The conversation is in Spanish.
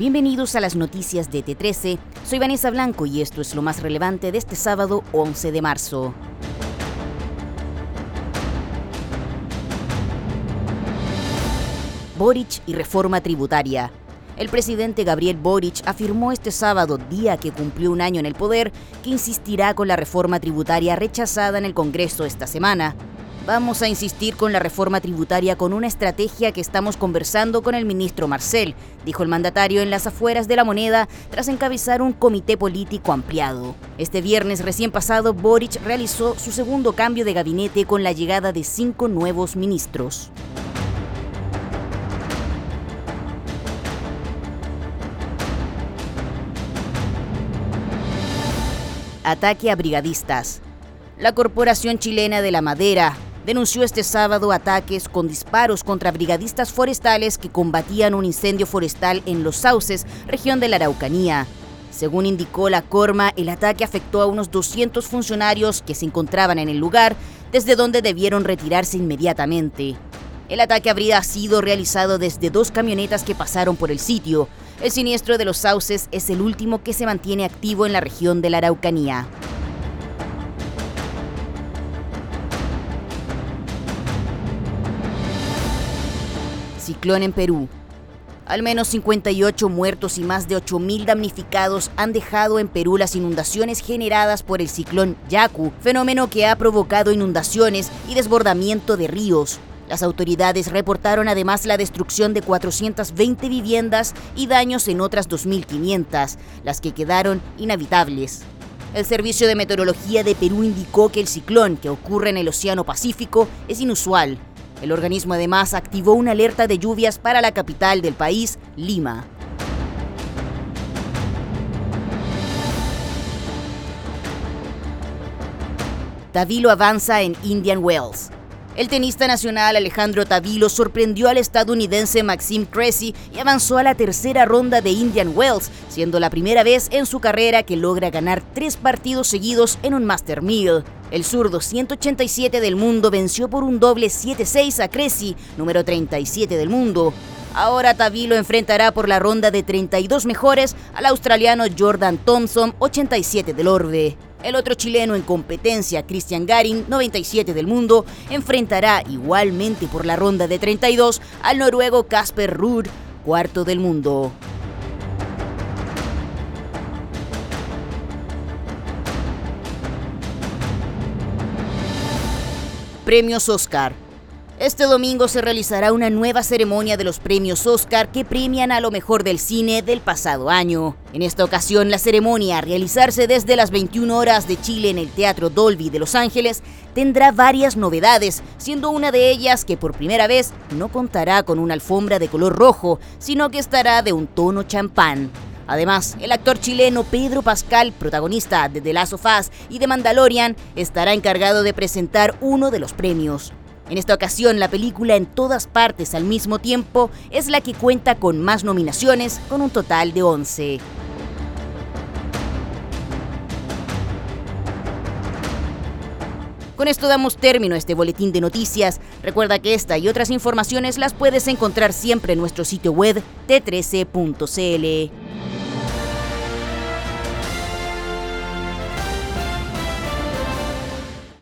Bienvenidos a las noticias de T13. Soy Vanessa Blanco y esto es lo más relevante de este sábado 11 de marzo. Boric y reforma tributaria. El presidente Gabriel Boric afirmó este sábado, día que cumplió un año en el poder, que insistirá con la reforma tributaria rechazada en el Congreso esta semana. Vamos a insistir con la reforma tributaria con una estrategia que estamos conversando con el ministro Marcel, dijo el mandatario en las afueras de la moneda tras encabezar un comité político ampliado. Este viernes recién pasado, Boric realizó su segundo cambio de gabinete con la llegada de cinco nuevos ministros. Ataque a brigadistas. La Corporación Chilena de la Madera denunció este sábado ataques con disparos contra brigadistas forestales que combatían un incendio forestal en Los Sauces, región de la Araucanía. Según indicó la Corma, el ataque afectó a unos 200 funcionarios que se encontraban en el lugar, desde donde debieron retirarse inmediatamente. El ataque habría sido realizado desde dos camionetas que pasaron por el sitio. El siniestro de los sauces es el último que se mantiene activo en la región de la Araucanía. Ciclón en Perú. Al menos 58 muertos y más de 8.000 damnificados han dejado en Perú las inundaciones generadas por el ciclón Yaku, fenómeno que ha provocado inundaciones y desbordamiento de ríos. Las autoridades reportaron además la destrucción de 420 viviendas y daños en otras 2.500, las que quedaron inhabitables. El Servicio de Meteorología de Perú indicó que el ciclón que ocurre en el Océano Pacífico es inusual. El organismo además activó una alerta de lluvias para la capital del país, Lima. Tavilo avanza en Indian Wells. El tenista nacional Alejandro Tavilo sorprendió al estadounidense Maxime Cressy y avanzó a la tercera ronda de Indian Wells, siendo la primera vez en su carrera que logra ganar tres partidos seguidos en un Master Meal. El zurdo 187 del mundo venció por un doble 7-6 a Cressy, número 37 del mundo. Ahora Tavilo enfrentará por la ronda de 32 mejores al australiano Jordan Thompson, 87 del Orbe. El otro chileno en competencia, Christian Garin, 97 del mundo, enfrentará igualmente por la ronda de 32 al noruego Casper Ruud, cuarto del mundo. Premios Oscar. Este domingo se realizará una nueva ceremonia de los premios Oscar que premian a lo mejor del cine del pasado año. En esta ocasión, la ceremonia, a realizarse desde las 21 horas de Chile en el Teatro Dolby de Los Ángeles, tendrá varias novedades, siendo una de ellas que por primera vez no contará con una alfombra de color rojo, sino que estará de un tono champán. Además, el actor chileno Pedro Pascal, protagonista de The Last of Us y de Mandalorian, estará encargado de presentar uno de los premios. En esta ocasión, la película En todas partes al mismo tiempo es la que cuenta con más nominaciones, con un total de 11. Con esto damos término a este boletín de noticias. Recuerda que esta y otras informaciones las puedes encontrar siempre en nuestro sitio web t13.cl.